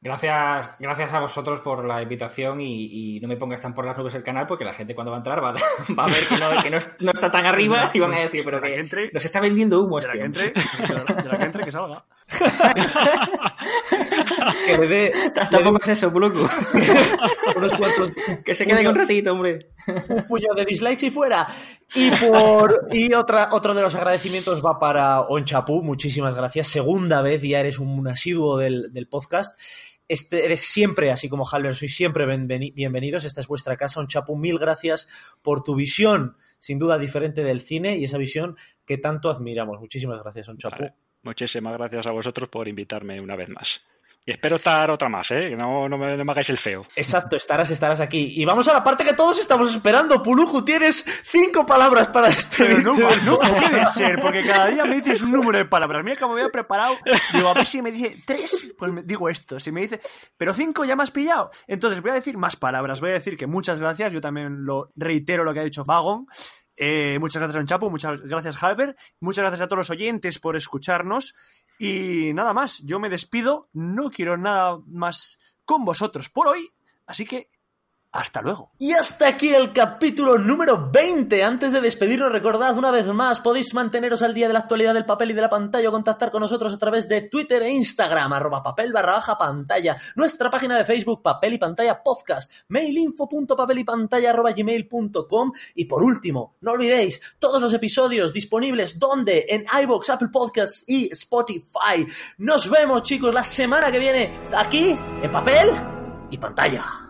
Gracias, gracias a vosotros por la invitación y, y no me pongas tan por las nubes el canal porque la gente cuando va a entrar va, [laughs] va a ver que, no, que no, es- no está tan arriba [laughs] y van a decir, pero que nos está vendiendo humo De la este que entre, de la que entre que salga. Que le dé [laughs] Tampoco es eso, Puluku. [laughs] unos cuantos Que se quede un ratito, hombre. un puñado de dislikes y fuera. Y por y otra, otro de los agradecimientos va para Onchapu, muchísimas gracias. Segunda vez, ya eres un asiduo del, del podcast. Este, eres siempre, así como Halber, sois siempre bienveni- bienvenidos. Esta es vuestra casa, Onchapu. Mil gracias por tu visión, sin duda diferente del cine y esa visión que tanto admiramos. Muchísimas gracias, Onchapu. Vale. Muchísimas gracias a vosotros por invitarme una vez más. Y espero estar otra más, ¿eh? Que no, no, me, no me hagáis el feo. Exacto, estarás, estarás aquí. Y vamos a la parte que todos estamos esperando. Puluju, tienes cinco palabras para Pero despedirte. no, del [laughs] no puede ser, porque cada día me dices un número de palabras. Mira como me había preparado. Digo, a ver si me dice tres, pues me digo esto. Si me dice, pero cinco ya me has pillado. Entonces voy a decir más palabras. Voy a decir que muchas gracias. Yo también lo reitero lo que ha dicho Vagon. Eh, muchas gracias, Don Chapo. Muchas gracias, Halber. Muchas gracias a todos los oyentes por escucharnos. Y nada más, yo me despido. No quiero nada más con vosotros por hoy. Así que, Hasta luego. Y hasta aquí el capítulo número 20. Antes de despedirnos, recordad una vez más, podéis manteneros al día de la actualidad del papel y de la pantalla o contactar con nosotros a través de Twitter e Instagram, arroba papel barra baja pantalla, nuestra página de Facebook, papel y pantalla podcast, mailinfo.papelypantalla arroba gmail.com y por último, no olvidéis, todos los episodios disponibles donde en iBox, Apple Podcasts y Spotify. Nos vemos chicos la semana que viene aquí en papel y pantalla.